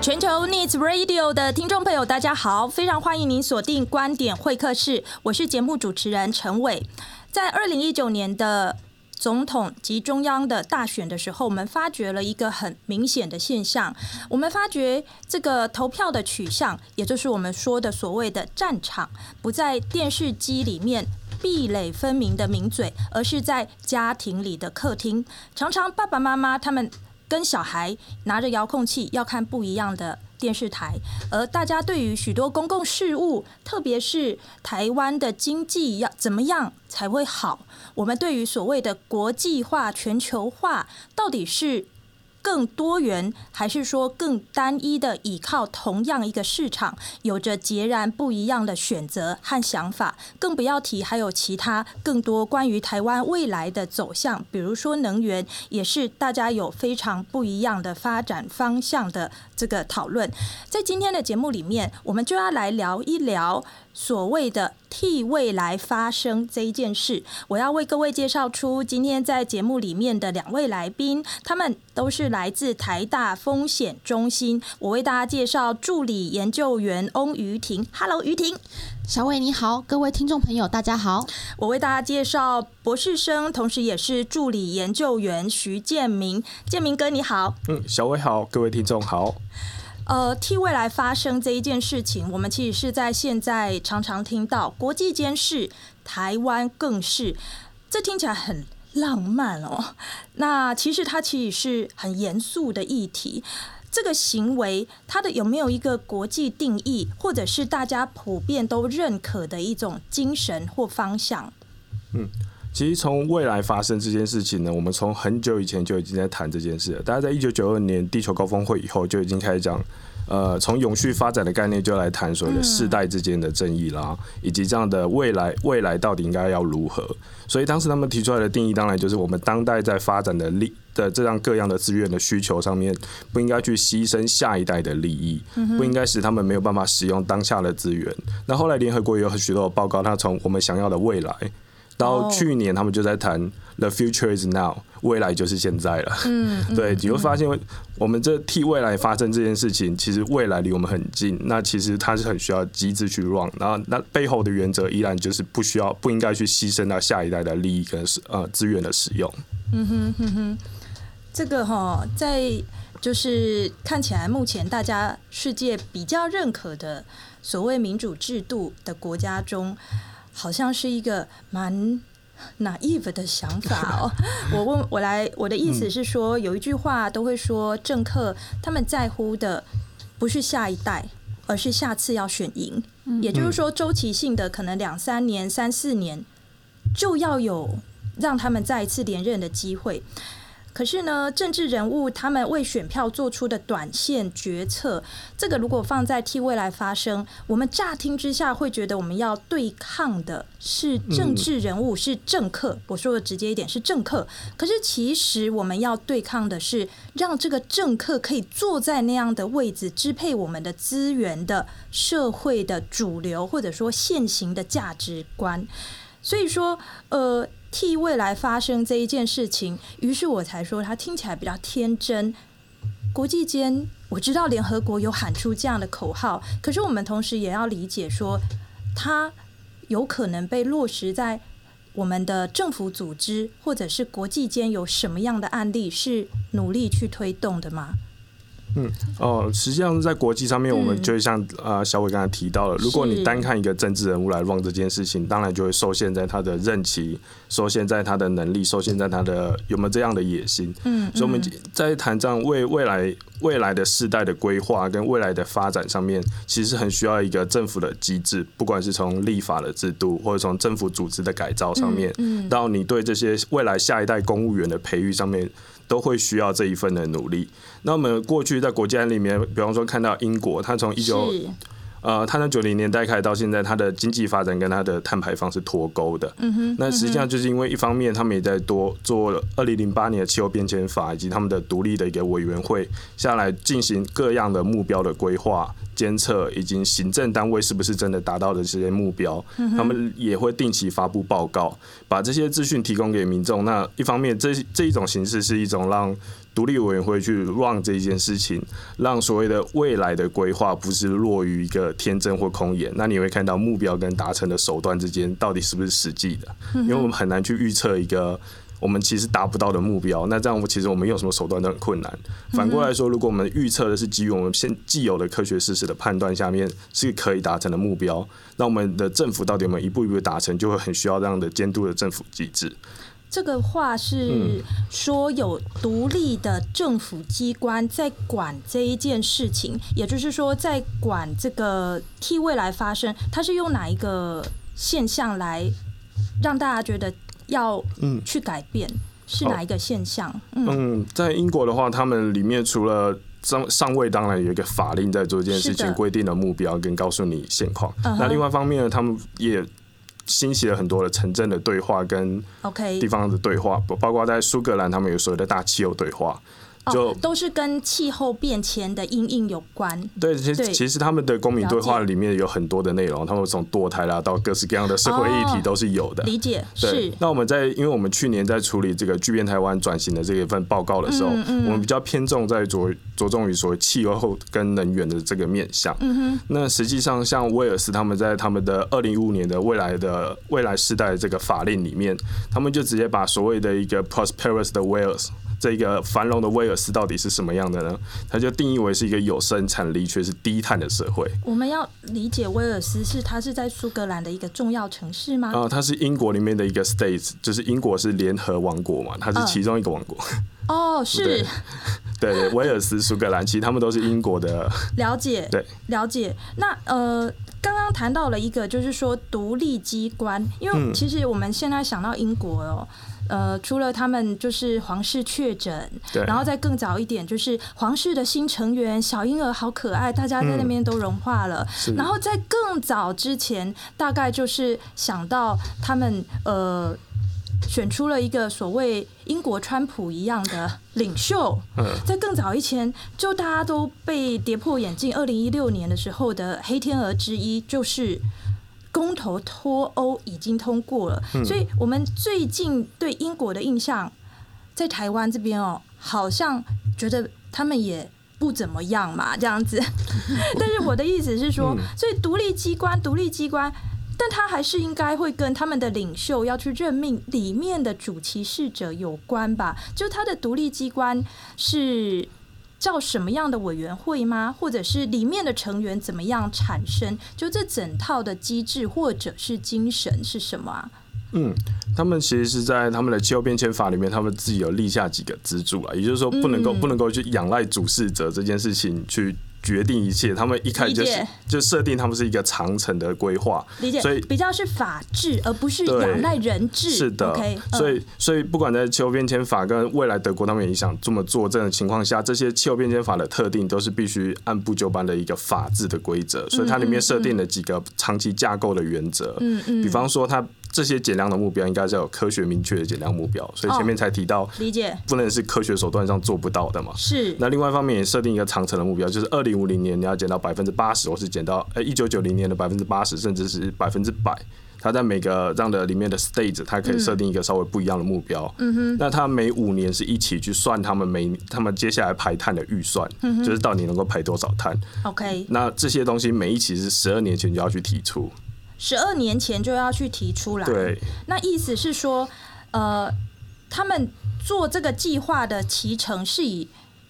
全球 Needs Radio 的听众朋友，大家好，非常欢迎您锁定观点会客室，我是节目主持人陈伟。在二零一九年的总统及中央的大选的时候，我们发觉了一个很明显的现象，我们发觉这个投票的取向，也就是我们说的所谓的战场，不在电视机里面壁垒分明的名嘴，而是在家庭里的客厅，常常爸爸妈妈他们。跟小孩拿着遥控器要看不一样的电视台，而大家对于许多公共事务，特别是台湾的经济要怎么样才会好，我们对于所谓的国际化、全球化，到底是更多元，还是说更单一的依靠同样一个市场，有着截然不一样的选择和想法？更不要提还有其他更多关于台湾未来的走向，比如说能源，也是大家有非常不一样的发展方向的这个讨论。在今天的节目里面，我们就要来聊一聊。所谓的替未来发声这一件事，我要为各位介绍出今天在节目里面的两位来宾，他们都是来自台大风险中心。我为大家介绍助理研究员翁于婷。Hello，于婷。小伟你好，各位听众朋友大家好。我为大家介绍博士生，同时也是助理研究员徐建明。建明哥你好。嗯，小伟好，各位听众好。呃，替未来发声这一件事情，我们其实是在现在常常听到，国际间是，台湾更是，这听起来很浪漫哦。那其实它其实是很严肃的议题。这个行为，它的有没有一个国际定义，或者是大家普遍都认可的一种精神或方向？嗯。其实从未来发生这件事情呢，我们从很久以前就已经在谈这件事了。大家在一九九二年地球高峰会以后就已经开始讲，呃，从永续发展的概念就来谈所谓的世代之间的正义啦，以及这样的未来未来到底应该要如何。所以当时他们提出来的定义，当然就是我们当代在发展的利的这样各样的资源的需求上面，不应该去牺牲下一代的利益，不应该使他们没有办法使用当下的资源。那后来联合国也有许多的报告，他从我们想要的未来。到去年，他们就在谈 “the future is now”，未来就是现在了。嗯，对，你会发现，我们这替未来发生这件事情，其实未来离我们很近。那其实它是很需要机制去 run，然后那背后的原则依然就是不需要、不应该去牺牲到下一代的利益跟呃资源的使用。嗯哼哼哼，这个哈，在就是看起来目前大家世界比较认可的所谓民主制度的国家中。好像是一个蛮 naive 的想法哦。我问我来，我的意思是说，有一句话都会说，政客他们在乎的不是下一代，而是下次要选赢。也就是说，周期性的可能两三年、三四年就要有让他们再一次连任的机会。可是呢，政治人物他们为选票做出的短线决策，这个如果放在替未来发声，我们乍听之下会觉得我们要对抗的是政治人物，是政客。我说的直接一点，是政客。可是其实我们要对抗的是让这个政客可以坐在那样的位置，支配我们的资源的社会的主流，或者说现行的价值观。所以说，呃。替未来发生这一件事情，于是我才说他听起来比较天真。国际间，我知道联合国有喊出这样的口号，可是我们同时也要理解说，它有可能被落实在我们的政府组织或者是国际间有什么样的案例是努力去推动的吗？嗯哦，实际上在国际上面，我们就像呃小伟刚才提到了，如果你单看一个政治人物来 run 这件事情，当然就会受限在他的任期，受限在他的能力，受限在他的有没有这样的野心。嗯，所以我们在谈这样为未来未来的世代的规划跟未来的发展上面，其实很需要一个政府的机制，不管是从立法的制度，或者从政府组织的改造上面，嗯到你对这些未来下一代公务员的培育上面。都会需要这一份的努力。那我们过去在国家里面，比方说看到英国，它从一九呃，它从九零年代开始到现在，它的经济发展跟它的碳排放是脱钩的。嗯哼。那实际上就是因为一方面，他们也在多做二零零八年的气候变迁法，以及他们的独立的一个委员会下来进行各样的目标的规划。监测以及行政单位是不是真的达到了这些目标，嗯他们也会定期发布报告，把这些资讯提供给民众。那一方面，这这一种形式是一种让独立委员会去 run 这一件事情，让所谓的未来的规划不是落于一个天真或空言。那你会看到目标跟达成的手段之间到底是不是实际的？因为我们很难去预测一个。我们其实达不到的目标，那这样其实我们用什么手段都很困难。反过来说，如果我们预测的是基于我们现既有的科学事实的判断下面是可以达成的目标，那我们的政府到底有没有一步一步达成，就会很需要这样的监督的政府机制。这个话是说有独立的政府机关在管这一件事情，也就是说在管这个替未来发生，它是用哪一个现象来让大家觉得？要嗯去改变是哪一个现象？嗯，嗯，在英国的话，他们里面除了上上位，当然有一个法令在做这件事情，规定的目标跟告诉你现况。那另外一方面呢，他们也兴起了很多的城镇的对话跟 OK 地方的对话，包括在苏格兰，他们有所谓的大气候对话。就、哦、都是跟气候变迁的因应有关。对，其实其实他们的公民对话里面有很多的内容，他们从堕胎啦到各式各样的社会议题都是有的。哦、理解对是。那我们在，因为我们去年在处理这个巨变台湾转型的这一份报告的时候，嗯嗯、我们比较偏重在着着重于所谓气候跟能源的这个面向。嗯哼。那实际上，像威尔斯他们在他们的二零一五年的未来的未来世代的这个法令里面，他们就直接把所谓的一个 prosperous 的 Wales。这个繁荣的威尔斯到底是什么样的呢？它就定义为是一个有生产力却是低碳的社会。我们要理解威尔斯是它是在苏格兰的一个重要城市吗？啊、呃，它是英国里面的一个 state，就是英国是联合王国嘛，它是其中一个王国。哦，是。对，对，威尔斯、苏格兰，其实他们都是英国的。了解，对，了解。那呃，刚刚谈到了一个，就是说独立机关，因为其实我们现在想到英国哦。呃，除了他们就是皇室确诊，然后再更早一点，就是皇室的新成员小婴儿好可爱，大家在那边都融化了。嗯、然后在更早之前，大概就是想到他们呃选出了一个所谓英国川普一样的领袖。在更早以前，就大家都被跌破眼镜。二零一六年的时候的黑天鹅之一就是。公投脱欧已经通过了，所以我们最近对英国的印象，在台湾这边哦，好像觉得他们也不怎么样嘛，这样子。但是我的意思是说，所以独立机关，独立机关，但他还是应该会跟他们的领袖要去任命里面的主其事者有关吧？就他的独立机关是。叫什么样的委员会吗？或者是里面的成员怎么样产生？就这整套的机制或者是精神是什么啊？嗯，他们其实是在他们的气候变迁法里面，他们自己有立下几个支柱啊，也就是说不能够、嗯、不能够去仰赖主事者这件事情去。决定一切，他们一开始就是就设定他们是一个长程的规划，理解，所以比较是法治，而不是仰赖人治。是的，okay, 所以所以不管在气候变迁法跟未来德国他们也想这么做这种情况下，这些气候变迁法的特定都是必须按部就班的一个法治的规则，所以它里面设定了几个长期架构的原则。嗯嗯，比方说它。这些减量的目标应该是要有科学明确的减量目标，所以前面才提到，理解不能是科学手段上做不到的嘛。是。那另外一方面也设定一个长程的目标，就是二零五零年你要减到百分之八十，或是减到呃一九九零年的百分之八十，甚至是百分之百。它在每个这样的里面的 stage，它可以设定一个稍微不一样的目标。嗯哼。那它每五年是一起去算他们每他们接下来排碳的预算，嗯，就是到底能够排多少碳。OK。那这些东西每一期是十二年前就要去提出。十二年前就要去提出来，对，那意思是说，呃，他们做这个计划的提成是以。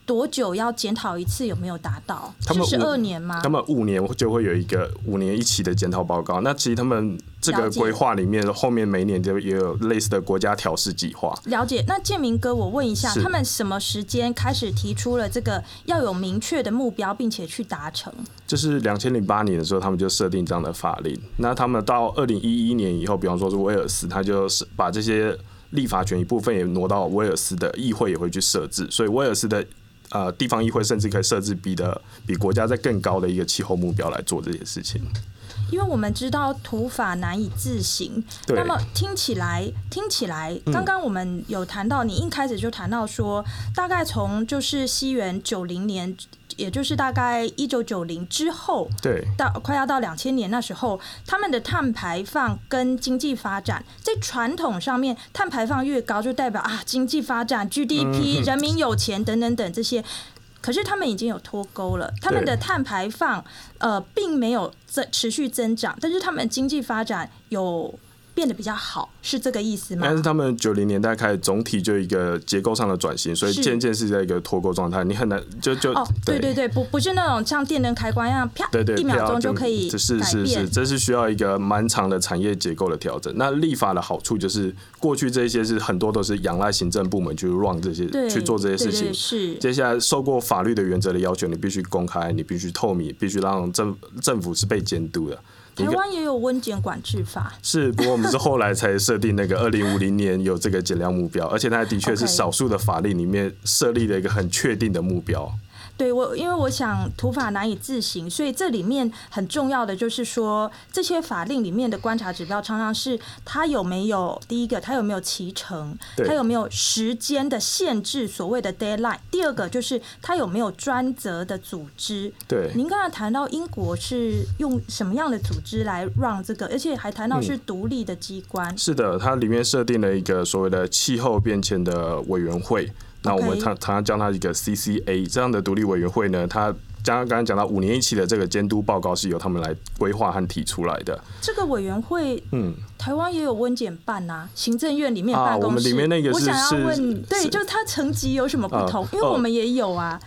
多久要检讨一次？有没有达到？他们十二年吗？他们五年就会有一个五年一期的检讨报告。那其实他们这个规划里面，后面每年就也有类似的国家调试计划。了解。那建明哥，我问一下，他们什么时间开始提出了这个要有明确的目标，并且去达成？就是两千零八年的时候，他们就设定这样的法令。那他们到二零一一年以后，比方说是威尔斯，他就是把这些立法权一部分也挪到威尔斯的议会也会去设置，所以威尔斯的。呃，地方议会甚至可以设置比的比国家在更高的一个气候目标来做这件事情。因为我们知道土法难以自行，那么听起来听起来，刚刚我们有谈到，你一开始就谈到说，大概从就是西元九零年也就是大概一九九零之后，对，到快要到两千年那时候，他们的碳排放跟经济发展，在传统上面，碳排放越高，就代表啊经济发展、GDP、人民有钱等等等这些。可是他们已经有脱钩了，他们的碳排放呃并没有增持续增长，但是他们经济发展有。变得比较好，是这个意思吗？但是他们九零年代开始，总体就一个结构上的转型，所以渐渐是在一个脱钩状态。你很难就就哦，对对对，不不是那种像电灯开关一样，啪，对对，一秒钟就可以改变。是是是，这是需要一个蛮长的产业结构的调整。那立法的好处就是，过去这些是很多都是仰赖行政部门去 run 这些去做这些事情。是，接下来受过法律的原则的要求，你必须公开，你必须透明，必须让政政府是被监督的。台湾也有温检管制法，是，不过我们是后来才设定那个二零五零年有这个减量目标，而且它的确是少数的法令里面设立了一个很确定的目标。对我，因为我想土法难以自行，所以这里面很重要的就是说，这些法令里面的观察指标常常是它有没有第一个，它有没有期程，它有没有时间的限制，所谓的 deadline。第二个就是它有没有专责的组织。对，您刚才谈到英国是用什么样的组织来 run 这个，而且还谈到是独立的机关。嗯。是的，它里面设定了一个所谓的气候变迁的委员会。那我们常常常叫它一个 CCA 这样的独立委员会呢，它刚刚刚讲到五年一期的这个监督报告是由他们来规划和提出来的。这个委员会，嗯，台湾也有温检办呐、啊，行政院里面办公室、啊。我们里面那个是，我想要问，对，就是它层级有什么不同？因为我们也有啊。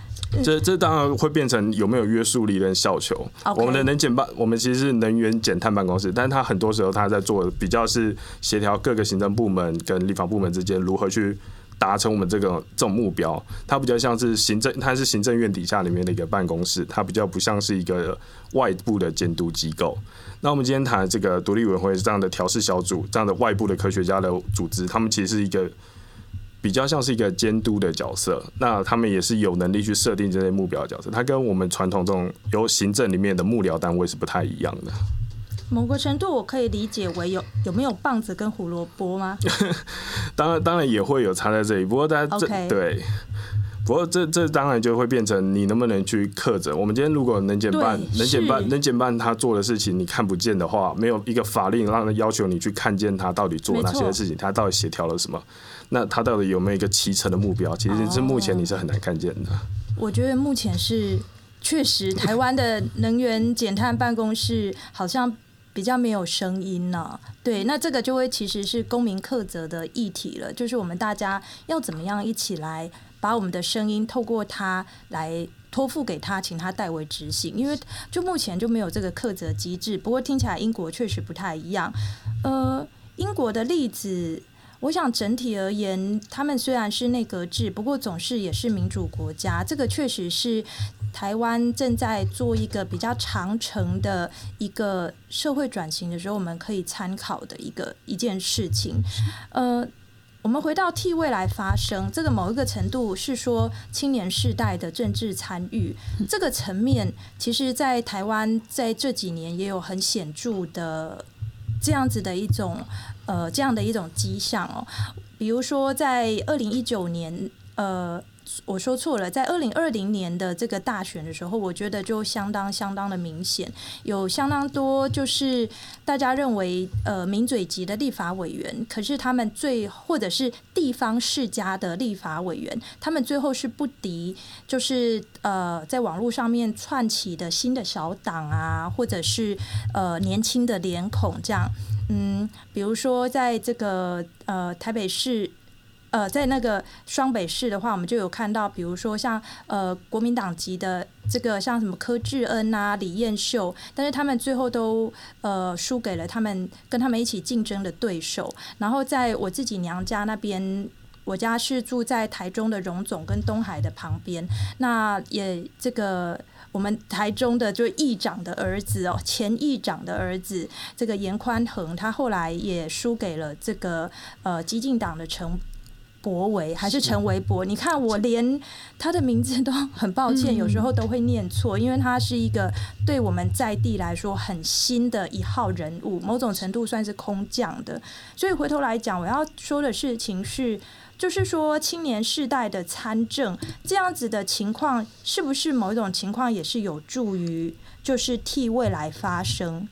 这这当然会变成有没有约束力跟效求。我们的能检办，我们其实是能源减碳办公室，但是它很多时候它在做比较是协调各个行政部门跟立法部门之间如何去。达成我们这个这种目标，它比较像是行政，它是行政院底下里面的一个办公室，它比较不像是一个外部的监督机构。那我们今天谈这个独立委员会这样的调试小组，这样的外部的科学家的组织，他们其实是一个比较像是一个监督的角色。那他们也是有能力去设定这些目标的角色，它跟我们传统这种由行政里面的幕僚单位是不太一样的。某个程度，我可以理解为有有没有棒子跟胡萝卜吗？当然，当然也会有差在这里。不过，大家这.对，不过这这当然就会变成你能不能去克制。我们今天如果能减半、能减半、能减半他做的事情，你看不见的话，没有一个法令让人要求你去看见他到底做哪些事情，他到底协调了什么，那他到底有没有一个骑乘的目标？其实是目前你是很难看见的。我觉得目前是确实，台湾的能源减碳办公室好像。比较没有声音呢、对，那这个就会其实是公民课责的议题了，就是我们大家要怎么样一起来把我们的声音透过他来托付给他，请他代为执行，因为就目前就没有这个克责机制。不过听起来英国确实不太一样，呃，英国的例子。我想整体而言，他们虽然是内阁制，不过总是也是民主国家。这个确实是台湾正在做一个比较长程的一个社会转型的时候，我们可以参考的一个一件事情。呃，我们回到替未来发声，这个某一个程度是说青年世代的政治参与这个层面，其实，在台湾在这几年也有很显著的这样子的一种。呃，这样的一种迹象哦，比如说在二零一九年，呃，我说错了，在二零二零年的这个大选的时候，我觉得就相当相当的明显，有相当多就是大家认为呃名嘴级的立法委员，可是他们最或者是地方世家的立法委员，他们最后是不敌，就是呃在网络上面窜起的新的小党啊，或者是呃年轻的脸孔这样。嗯，比如说，在这个呃台北市，呃，在那个双北市的话，我们就有看到，比如说像呃国民党籍的这个像什么柯志恩啊、李彦秀，但是他们最后都呃输给了他们跟他们一起竞争的对手。然后在我自己娘家那边，我家是住在台中的荣总跟东海的旁边，那也这个。我们台中的就议长的儿子哦，前议长的儿子，这个严宽恒，他后来也输给了这个呃激进党的陈博维还是陈维博？你看我连他的名字都很抱歉，有时候都会念错，因为他是一个对我们在地来说很新的一号人物，某种程度算是空降的。所以回头来讲，我要说的事情是，就是说青年世代的参政这样子的情况，是不是某一种情况也是有助于，就是替未来发声？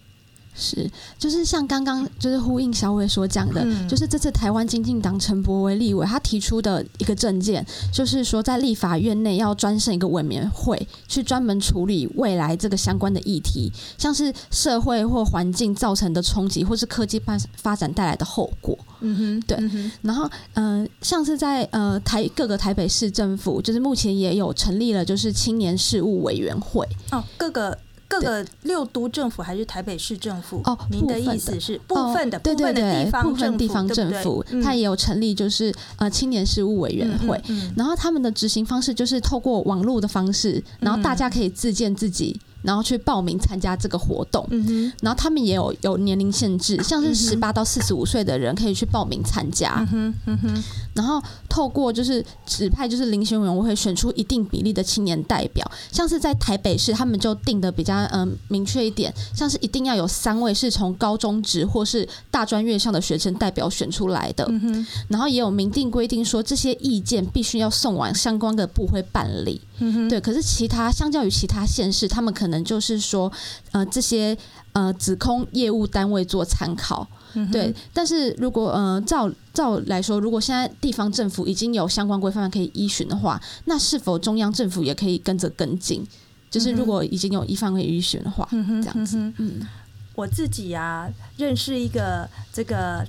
是，就是像刚刚就是呼应小伟所讲的，嗯、就是这次台湾经济党陈柏为立委他提出的一个政见，就是说在立法院内要专设一个委员会，去专门处理未来这个相关的议题，像是社会或环境造成的冲击，或是科技发发展带来的后果。嗯哼，对。然后，嗯、呃，像是在呃台各个台北市政府，就是目前也有成立了就是青年事务委员会。哦，各个。各个六都政府还是台北市政府？哦，您的意思是部分的，对对对，部分的地方政府，它也有成立，就是呃青年事务委员会。然后他们的执行方式就是透过网络的方式，然后大家可以自荐自己。然后去报名参加这个活动，嗯、然后他们也有有年龄限制，像是十八到四十五岁的人可以去报名参加。嗯嗯、然后透过就是指派就是遴选委员会选出一定比例的青年代表，像是在台北市他们就定的比较嗯、呃、明确一点，像是一定要有三位是从高中职或是大专院校的学生代表选出来的。嗯、然后也有明定规定说这些意见必须要送往相关的部会办理。嗯、对，可是其他相较于其他县市，他们可能就是说，呃，这些呃指控业务单位做参考，嗯、对。但是如果呃照照来说，如果现在地方政府已经有相关规范可以依循的话，那是否中央政府也可以跟着跟进？就是如果已经有一方可以依循的话，嗯、这样子。嗯，嗯我自己、啊，认识一个这个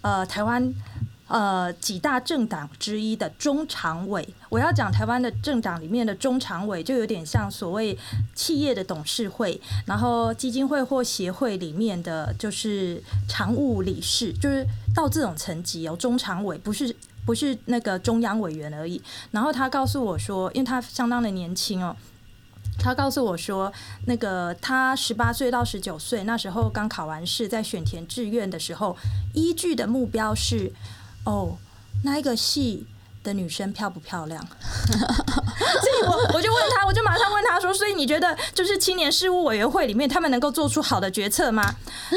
呃台湾。呃，几大政党之一的中常委，我要讲台湾的政党里面的中常委，就有点像所谓企业的董事会，然后基金会或协会里面的就是常务理事，就是到这种层级哦，中常委不是不是那个中央委员而已。然后他告诉我说，因为他相当的年轻哦，他告诉我说，那个他十八岁到十九岁那时候刚考完试，在选填志愿的时候，依据的目标是。哦，那一个系的女生漂不漂亮？所以我我就问他，我就马上问他说：“所以你觉得，就是青年事务委员会里面，他们能够做出好的决策吗？”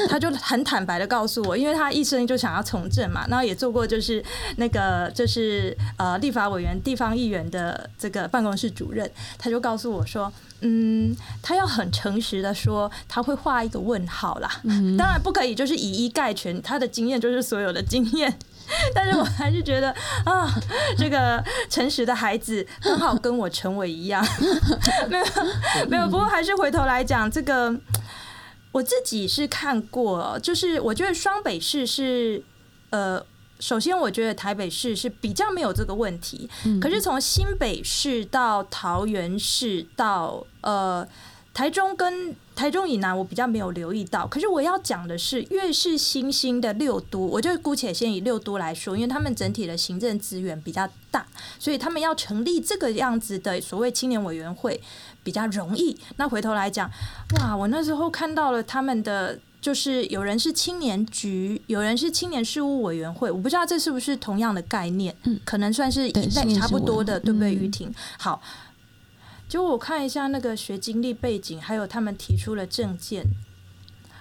他就很坦白的告诉我，因为他一生就想要从政嘛，然后也做过就是那个就是呃立法委员、地方议员的这个办公室主任，他就告诉我说：“嗯，他要很诚实的说，他会画一个问号啦。当然不可以就是以一概全，他的经验就是所有的经验。” 但是我还是觉得啊，这个诚实的孩子刚好跟我成伟一样，没有没有。不过还是回头来讲，这个我自己是看过，就是我觉得双北市是呃，首先我觉得台北市是比较没有这个问题，可是从新北市到桃园市到呃。台中跟台中以南，我比较没有留意到。可是我要讲的是，越是新兴的六都，我就姑且先以六都来说，因为他们整体的行政资源比较大，所以他们要成立这个样子的所谓青年委员会比较容易。那回头来讲，哇，我那时候看到了他们的，就是有人是青年局，有人是青年事务委员会，我不知道这是不是同样的概念，可能算是一类差不多的，对不对？于婷，好。就我看一下那个学经历背景，还有他们提出了证件，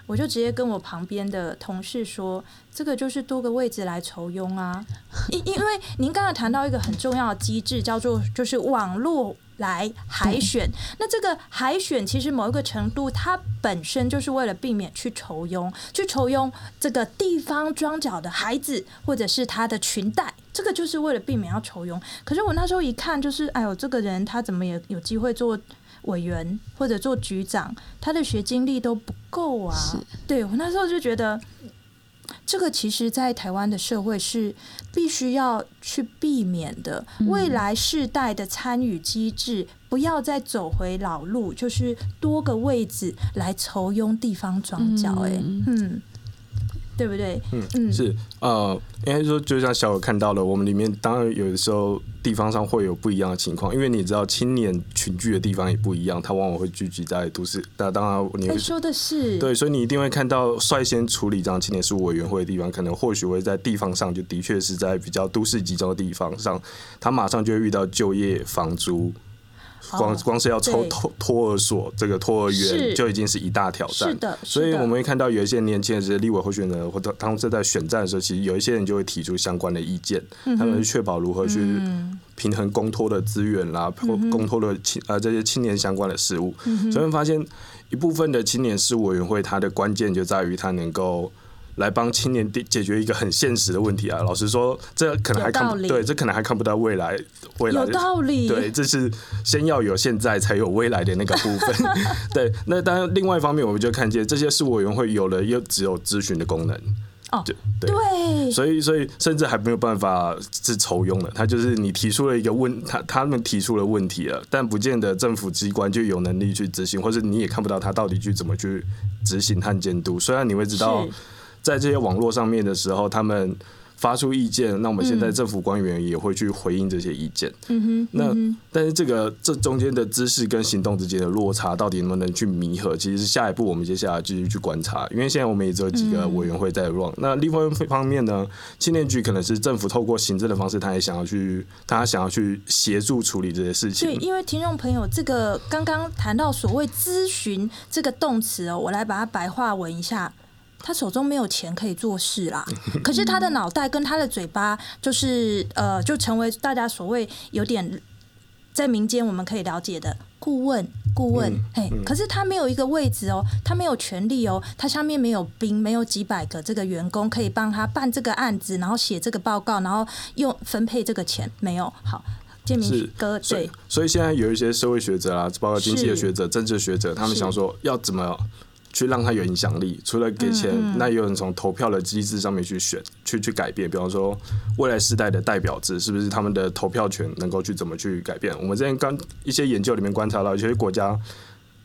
我就直接跟我旁边的同事说，这个就是多个位置来筹佣啊。因因为您刚才谈到一个很重要的机制，叫做就是网络。来海选，那这个海选其实某一个程度，它本身就是为了避免去酬庸，去酬庸这个地方庄脚的孩子，或者是他的裙带，这个就是为了避免要酬庸。可是我那时候一看，就是哎呦，这个人他怎么也有机会做委员或者做局长，他的学经历都不够啊。对，我那时候就觉得。这个其实，在台湾的社会是必须要去避免的。未来世代的参与机制，不要再走回老路，就是多个位置来酬庸地方庄脚。哎，嗯，对不对？嗯嗯，是呃，应该说就像小友看到了，我们里面当然有的时候地方上会有不一样的情况，因为你知道青年群聚的地方也不一样，它往往会聚集在都市。那当然你会，你说的是对，所以你一定会看到率先处理这样青年事务委员会的地方，可能或许会在地方上就的确是在比较都市集中的地方上，他马上就会遇到就业、房租。光光是要抽托托儿所这个托儿园就已经是一大挑战，是的。所以我们会看到有一些年轻人，这些立委候选人或者当时在选战的时候，其实有一些人就会提出相关的意见，他们去确保如何去平衡公托的资源啦，或公托的青呃这些青年相关的事务。所以我们发现一部分的青年事务委员会，它的关键就在于它能够。来帮青年解决一个很现实的问题啊！老实说，这可能还看不对，这可能还看不到未来。未来有道理，对，这是先要有现在才有未来的那个部分。对，那当然，另外一方面，我们就看见这些事务委员会有了又只有咨询的功能哦，对对，所以所以甚至还没有办法是酬庸的。他就是你提出了一个问，他他们提出了问题了，但不见得政府机关就有能力去执行，或者你也看不到他到底去怎么去执行和监督。虽然你会知道。在这些网络上面的时候，他们发出意见，那我们现在政府官员也会去回应这些意见。嗯哼，那但是这个这中间的知识跟行动之间的落差，到底能不能去弥合？其实是下一步我们接下来继续去观察。因为现在我们也只有几个委员会在 run。那另外一方面呢，青年局可能是政府透过行政的方式，他也想要去，他想要去协助处理这些事情。对，因为听众朋友，这个刚刚谈到所谓咨询这个动词哦，我来把它白话文一下。他手中没有钱可以做事啦，可是他的脑袋跟他的嘴巴，就是呃，就成为大家所谓有点在民间我们可以了解的顾问。顾问，嘿，可是他没有一个位置哦，他没有权利哦，他下面没有兵，没有几百个这个员工可以帮他办这个案子，然后写这个报告，然后用分配这个钱，没有。好，建明哥，对，所以现在有一些社会学者啊，包括经济的学者、政治学者，他们想说要怎么。去让他有影响力，除了给钱，嗯嗯，那也有人从投票的机制上面去选，去去改变。比方说，未来世代的代表制，是不是他们的投票权能够去怎么去改变？我们之前刚一些研究里面观察到，有些国家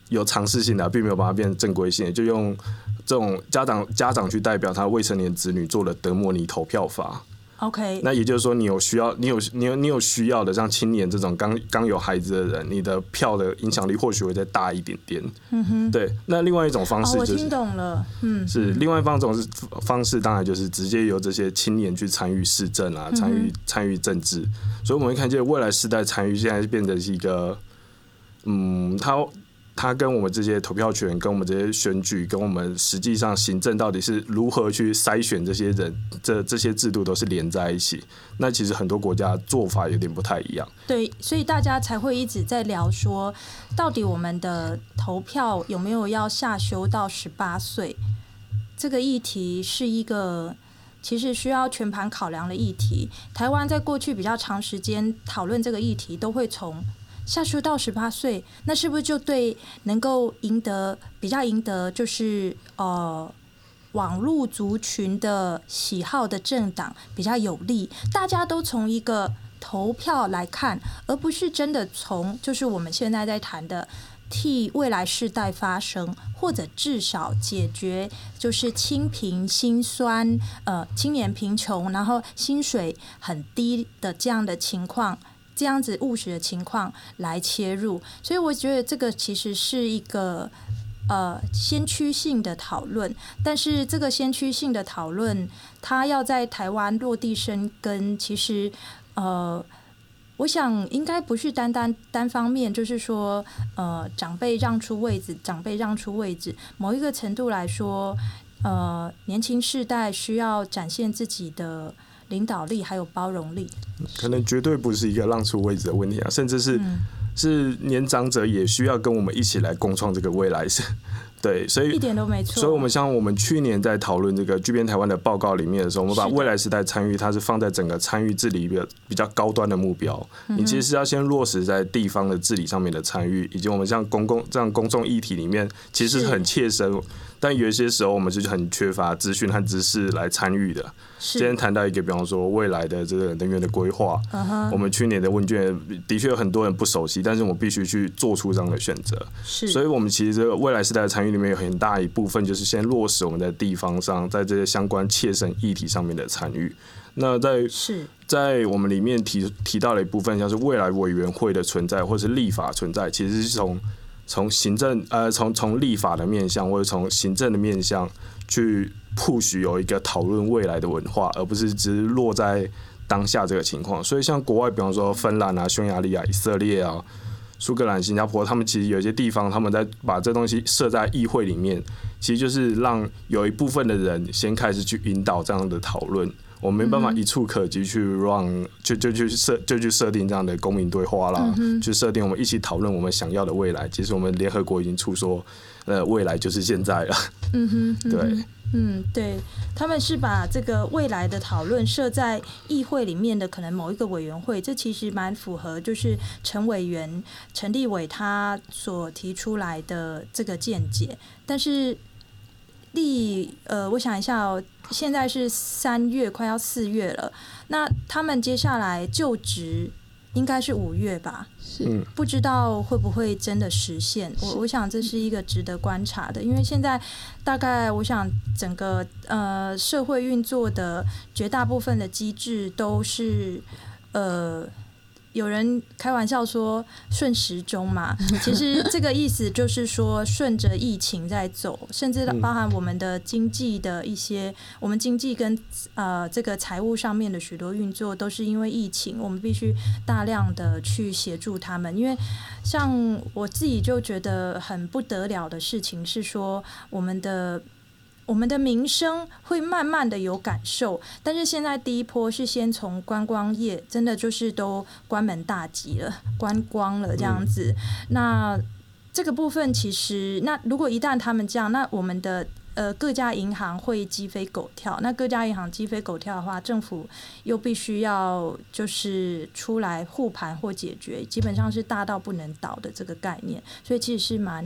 有尝试性的，并没有把它变成正规性，就用这种家长家长去代表他未成年子女做了德莫尼投票法。OK，那也就是说，你有需要，你有你有你有需要的，像青年这种刚刚有孩子的人，你的票的影响力或许会再大一点点。嗯哼，对。那另外一种方式就是，哦、我听懂了，嗯，是另外一种是方式，当然就是直接由这些青年去参与市政啊，参与参与政治。所以我们会看见未来世代参与，现在变成是一个，嗯，他。他跟我们这些投票权，跟我们这些选举，跟我们实际上行政到底是如何去筛选这些人，这这些制度都是连在一起。那其实很多国家做法有点不太一样。对，所以大家才会一直在聊说，到底我们的投票有没有要下修到十八岁？这个议题是一个其实需要全盘考量的议题。台湾在过去比较长时间讨论这个议题，都会从。下修到十八岁，那是不是就对能够赢得比较赢得就是呃网络族群的喜好的政党比较有利？大家都从一个投票来看，而不是真的从就是我们现在在谈的替未来世代发声，或者至少解决就是清贫辛酸呃青年贫穷，然后薪水很低的这样的情况。这样子务实的情况来切入，所以我觉得这个其实是一个呃先驱性的讨论。但是这个先驱性的讨论，它要在台湾落地生根，其实呃，我想应该不是单单单方面，就是说呃长辈让出位置，长辈让出位置，某一个程度来说，呃年轻世代需要展现自己的。领导力还有包容力，可能绝对不是一个让出位置的问题啊，甚至是、嗯、是年长者也需要跟我们一起来共创这个未来是。对，所以一点都没错。所以，我们像我们去年在讨论这个巨变台湾的报告里面的时候，我们把未来时代参与，它是放在整个参与治理的比较高端的目标。你其实是要先落实在地方的治理上面的参与，以及我们像公共这样公众议题里面，其实是很切身。但有一些时候，我们是很缺乏资讯和知识来参与的。今天谈到一个，比方说未来的这个能源的规划，uh-huh. 我们去年的问卷的确有很多人不熟悉，但是我必须去做出这样的选择。是，所以我们其实这个未来时代的参与里面有很大一部分就是先落实我们在地方上，在这些相关切身议题上面的参与。那在是在我们里面提提到了一部分，像是未来委员会的存在，或是立法存在，其实是从从行政呃从从立法的面向，或者从行政的面向去 push 有一个讨论未来的文化，而不是只是落在当下这个情况。所以像国外，比方说芬兰啊、匈牙利啊、以色列啊。苏格兰、新加坡，他们其实有些地方，他们在把这东西设在议会里面，其实就是让有一部分的人先开始去引导这样的讨论。我没办法一触可及去让就就去设就去设定这样的公民对话啦，去设定我们一起讨论我们想要的未来。其实我们联合国已经出说，呃，未来就是现在了。嗯哼，对。嗯，对，他们是把这个未来的讨论设在议会里面的可能某一个委员会，这其实蛮符合，就是陈委员陈立伟他所提出来的这个见解。但是立呃，我想一下哦，现在是三月，快要四月了，那他们接下来就职应该是五月吧？是，不知道会不会真的实现？我我想这是一个值得观察的，因为现在大概我想整个呃社会运作的绝大部分的机制都是呃。有人开玩笑说顺时钟嘛，其实这个意思就是说顺着疫情在走，甚至包含我们的经济的一些，我们经济跟呃这个财务上面的许多运作都是因为疫情，我们必须大量的去协助他们。因为像我自己就觉得很不得了的事情是说我们的。我们的民生会慢慢的有感受，但是现在第一波是先从观光业，真的就是都关门大吉了，关光了这样子。那这个部分其实，那如果一旦他们这样，那我们的呃各家银行会鸡飞狗跳。那各家银行鸡飞狗跳的话，政府又必须要就是出来护盘或解决，基本上是大到不能倒的这个概念。所以其实是蛮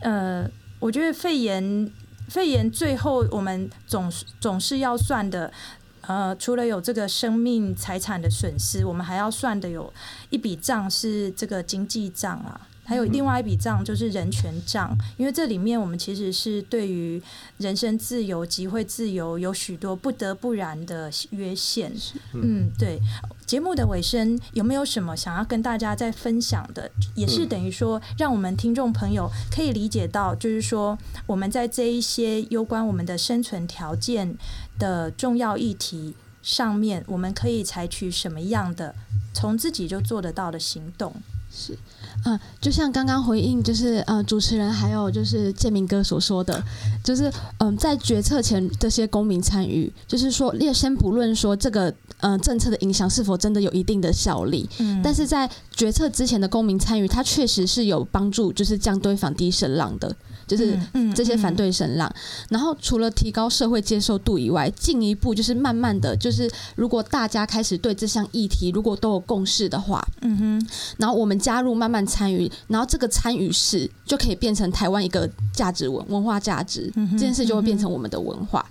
呃，我觉得肺炎。肺炎最后，我们总总是要算的，呃，除了有这个生命财产的损失，我们还要算的有一笔账是这个经济账啊。还有另外一笔账就是人权账，因为这里面我们其实是对于人身自由、集会自由有许多不得不然的约限。嗯，对。节目的尾声有没有什么想要跟大家再分享的？也是等于说，让我们听众朋友可以理解到，就是说我们在这一些攸关我们的生存条件的重要议题上面，我们可以采取什么样的从自己就做得到的行动？是。嗯，就像刚刚回应，就是呃，主持人还有就是建明哥所说的，就是嗯、呃，在决策前这些公民参与，就是说，列先不论说这个呃政策的影响是否真的有一定的效力，嗯，但是在决策之前的公民参与，它确实是有帮助，就是降低反低声浪的。就是这些反对声浪，然后除了提高社会接受度以外，进一步就是慢慢的就是，如果大家开始对这项议题如果都有共识的话，嗯哼，然后我们加入慢慢参与，然后这个参与式就可以变成台湾一个价值文文化价值，这件事就会变成我们的文化。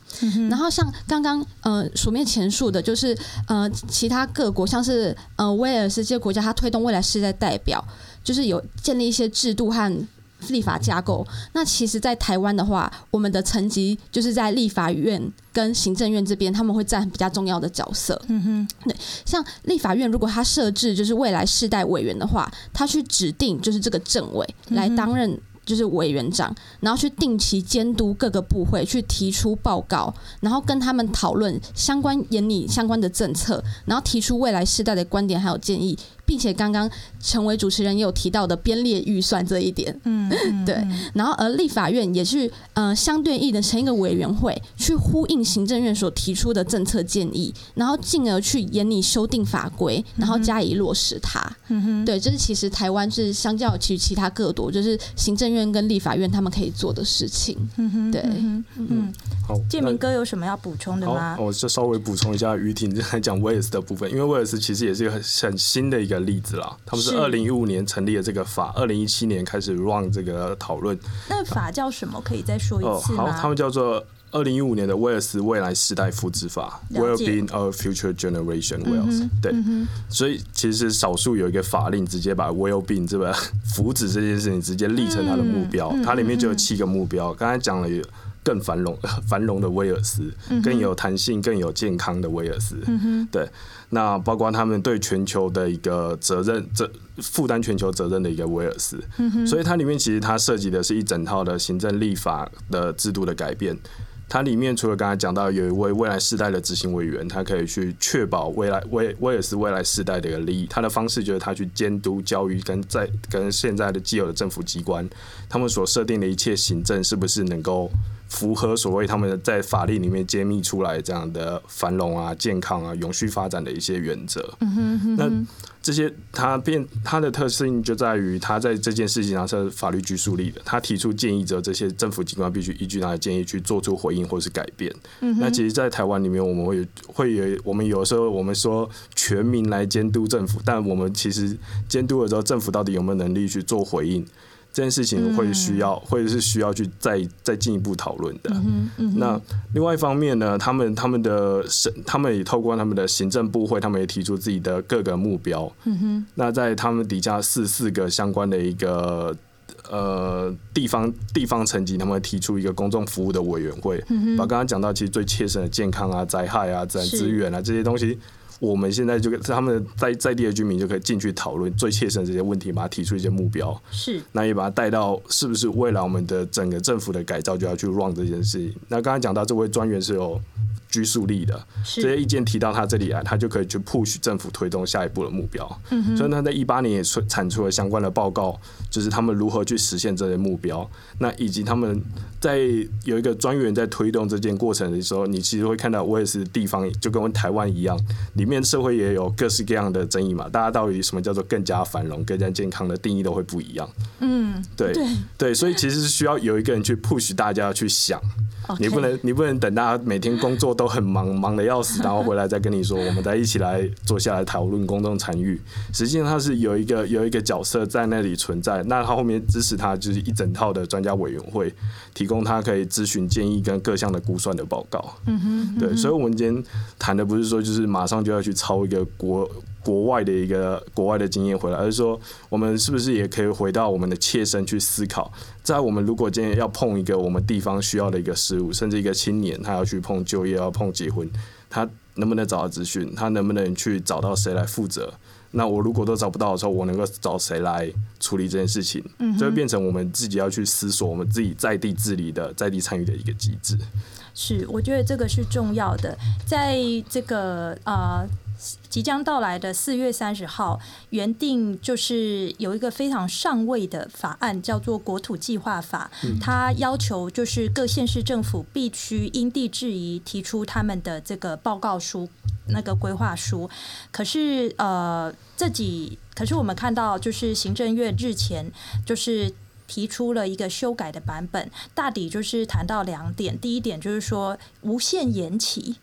然后像刚刚呃书面前述的，就是呃其他各国像是呃威尔士这些国家，它推动未来世代代表，就是有建立一些制度和。立法架构，那其实，在台湾的话，我们的层级就是在立法院跟行政院这边，他们会占比较重要的角色。嗯哼，对，像立法院如果他设置就是未来世代委员的话，他去指定就是这个政委来担任。就是委员长，然后去定期监督各个部会，去提出报告，然后跟他们讨论相关研拟相关的政策，然后提出未来世代的观点还有建议，并且刚刚成为主持人也有提到的编列预算这一点，嗯，对，然后而立法院也是呃相对应的成一个委员会，去呼应行政院所提出的政策建议，然后进而去研拟修订法规，然后加以落实它。嗯哼，对，这是其实台湾是相较其其他各国，就是行政院跟立法院他们可以做的事情，嗯哼，对，嗯嗯，好，建明哥有什么要补充的吗？我就稍微补充一下于婷在讲威尔斯的部分，因为威尔斯其实也是一个很很新的一个例子啦，他们是二零一五年成立了这个法，二零一七年开始 run 这个讨论。那法叫什么？可以再说一次吗？哦，好，他们叫做。二零一五年的威尔斯未来世代福祉法，Well-being of Future Generation Wales，、嗯、对、嗯，所以其实少数有一个法令直接把 Well-being 这个 福祉这件事情直接立成它的目标，嗯、它里面就有七个目标，刚、嗯、才讲了有。更繁荣、繁荣的威尔斯，更有弹性、更有健康的威尔斯。嗯、对，那包括他们对全球的一个责任，这负担全球责任的一个威尔斯。嗯、所以它里面其实它涉及的是一整套的行政立法的制度的改变。它里面除了刚才讲到有一位未来世代的执行委员，他可以去确保未来威威尔斯未来世代的一个利益。他的方式就是他去监督教育跟在跟现在的既有的政府机关，他们所设定的一切行政是不是能够。符合所谓他们在法律里面揭秘出来这样的繁荣啊、健康啊、永续发展的一些原则。嗯哼嗯哼。那这些它变它的特性就在于，它在这件事情上是法律拘束力的。他提出建议之后，这些政府机关必须依据他的建议去做出回应或是改变。嗯。那其实，在台湾里面，我们会有会有我们有时候我们说全民来监督政府，但我们其实监督的时候，政府到底有没有能力去做回应？这件事情会需要，或者是需要去再再进一步讨论的。嗯嗯。那另外一方面呢，他们他们的审，他们也透过他们的行政部会，他们也提出自己的各个目标。嗯哼。那在他们底下四四个相关的一个呃地方地方层级，他们提出一个公众服务的委员会，嗯、把刚刚讲到其实最切身的健康啊、灾害啊、自然资源啊这些东西。我们现在就他们在在地的居民就可以进去讨论最切身这些问题，把它提出一些目标，是，那也把它带到是不是未来我们的整个政府的改造就要去 run 这件事情。那刚才讲到这位专员是有拘束力的，这些意见提到他这里来，他就可以去 push 政府推动下一步的目标。嗯，所以他在一八年也出产出了相关的报告，就是他们如何去实现这些目标，那以及他们。在有一个专员在推动这件过程的时候，你其实会看到我也是地方就跟台湾一样，里面社会也有各式各样的争议嘛。大家到底什么叫做更加繁荣、更加健康的定义都会不一样。嗯，对对对，所以其实是需要有一个人去 push 大家去想。你不能你不能等大家每天工作都很忙，忙的要死，然后回来再跟你说，我们再一起来坐下来讨论公众参与。实际上他是有一个有一个角色在那里存在，那他后面支持他就是一整套的专家委员会提供。他可以咨询建议跟各项的估算的报告。嗯哼，对，所以，我们今天谈的不是说就是马上就要要去抄一个国国外的一个国外的经验回来，而是说，我们是不是也可以回到我们的切身去思考，在我们如果今天要碰一个我们地方需要的一个事物，甚至一个青年他要去碰就业，要碰结婚，他能不能找到资讯？他能不能去找到谁来负责？那我如果都找不到的时候，我能够找谁来处理这件事情？嗯，就会变成我们自己要去思索我们自己在地治理的、在地参与的一个机制。是，我觉得这个是重要的，在这个啊。呃即将到来的四月三十号，原定就是有一个非常上位的法案，叫做《国土计划法》。它要求就是各县市政府必须因地制宜提出他们的这个报告书、那个规划书。可是呃，这几可是我们看到，就是行政院日前就是提出了一个修改的版本，大抵就是谈到两点。第一点就是说无限延期。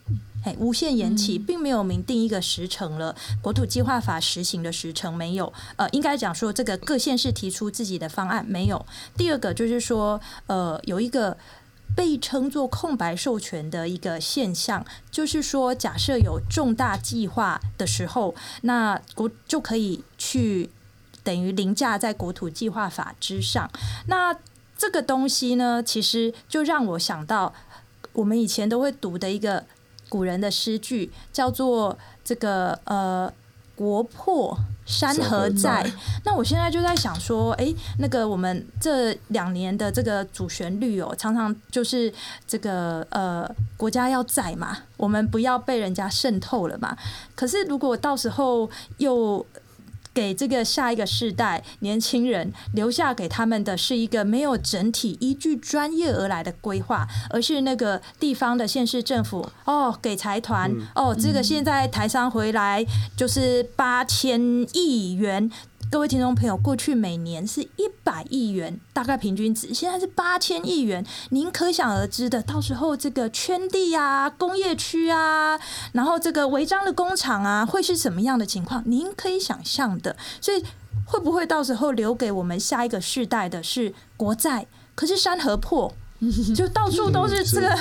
哎，无限延期，并没有明定一个时程了。国土计划法实行的时程没有，呃，应该讲说这个各县市提出自己的方案没有。第二个就是说，呃，有一个被称作空白授权的一个现象，就是说，假设有重大计划的时候，那国就可以去等于凌驾在国土计划法之上。那这个东西呢，其实就让我想到我们以前都会读的一个。古人的诗句叫做这个呃“国破山河在”，那我现在就在想说，哎，那个我们这两年的这个主旋律哦，常常就是这个呃国家要在嘛，我们不要被人家渗透了嘛。可是如果到时候又给这个下一个世代年轻人留下给他们的是一个没有整体依据专业而来的规划，而是那个地方的县市政府哦，给财团哦，这个现在台商回来就是八千亿元。各位听众朋友，过去每年是一百亿元，大概平均值，现在是八千亿元，您可想而知的，到时候这个圈地啊、工业区啊，然后这个违章的工厂啊，会是什么样的情况？您可以想象的。所以，会不会到时候留给我们下一个世代的是国债？可是山河破。就到处都是这个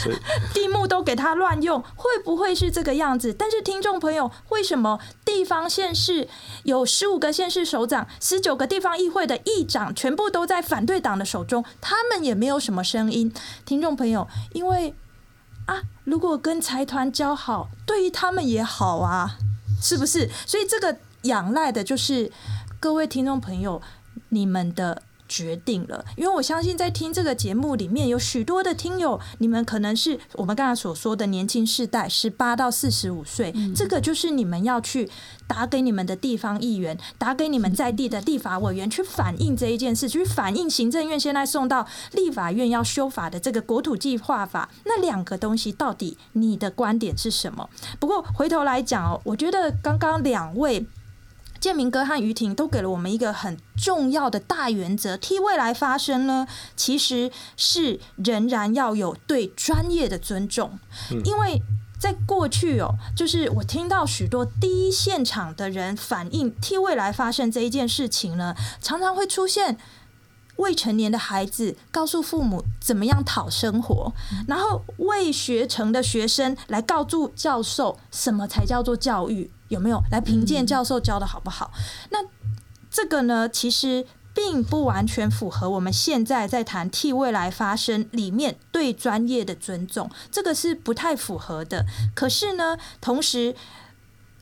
地目都给他乱用，会不会是这个样子？但是听众朋友，为什么地方县市有十五个县市首长、十九个地方议会的议长，全部都在反对党的手中，他们也没有什么声音？听众朋友，因为啊，如果跟财团交好，对于他们也好啊，是不是？所以这个仰赖的就是各位听众朋友你们的。决定了，因为我相信在听这个节目里面有许多的听友，你们可能是我们刚才所说的年轻世代，十八到四十五岁，这个就是你们要去打给你们的地方议员，打给你们在地的立法委员，去反映这一件事，去反映行政院现在送到立法院要修法的这个国土计划法，那两个东西到底你的观点是什么？不过回头来讲哦，我觉得刚刚两位。建明哥和于婷都给了我们一个很重要的大原则：替未来发声呢，其实是仍然要有对专业的尊重。因为在过去哦，就是我听到许多第一现场的人反映替未来发声这一件事情呢，常常会出现未成年的孩子告诉父母怎么样讨生活，然后未学成的学生来告诉教授什么才叫做教育。有没有来评鉴教授教的好不好？那这个呢，其实并不完全符合我们现在在谈替未来发声里面对专业的尊重，这个是不太符合的。可是呢，同时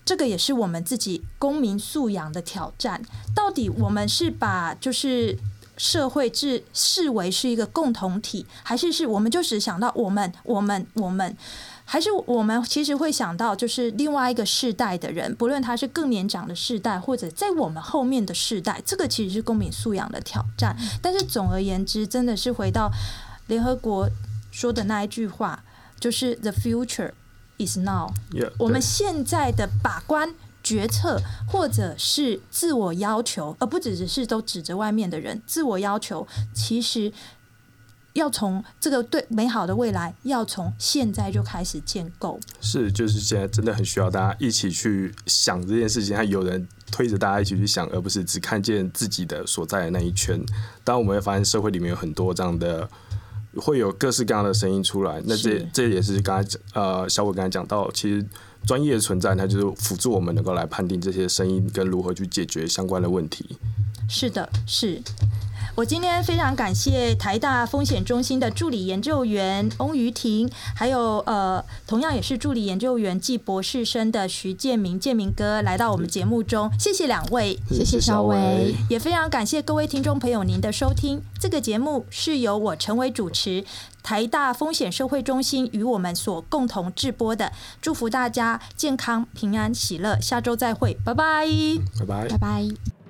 这个也是我们自己公民素养的挑战。到底我们是把就是社会制视为是一个共同体，还是是我们就只想到我们、我们、我们？还是我们其实会想到，就是另外一个世代的人，不论他是更年长的世代，或者在我们后面的世代，这个其实是公民素养的挑战。但是总而言之，真的是回到联合国说的那一句话，就是 “The future is now”。我们现在的把关、决策，或者是自我要求，而不只只是都指着外面的人，自我要求，其实。要从这个对美好的未来，要从现在就开始建构。是，就是现在真的很需要大家一起去想这件事情，还有人推着大家一起去想，而不是只看见自己的所在的那一圈。当我们会发现社会里面有很多这样的，会有各式各样的声音出来。那这这也是刚才呃小伟刚才讲到，其实专业的存在，它就是辅助我们能够来判定这些声音跟如何去解决相关的问题。是的，是。我今天非常感谢台大风险中心的助理研究员翁于婷，还有呃，同样也是助理研究员暨博士生的徐建明建明哥来到我们节目中，谢谢两位，谢谢小伟，也非常感谢各位听众朋友您的收听。这个节目是由我陈为主持，台大风险社会中心与我们所共同制播的，祝福大家健康平安喜乐，下周再会，拜拜，拜拜，拜拜。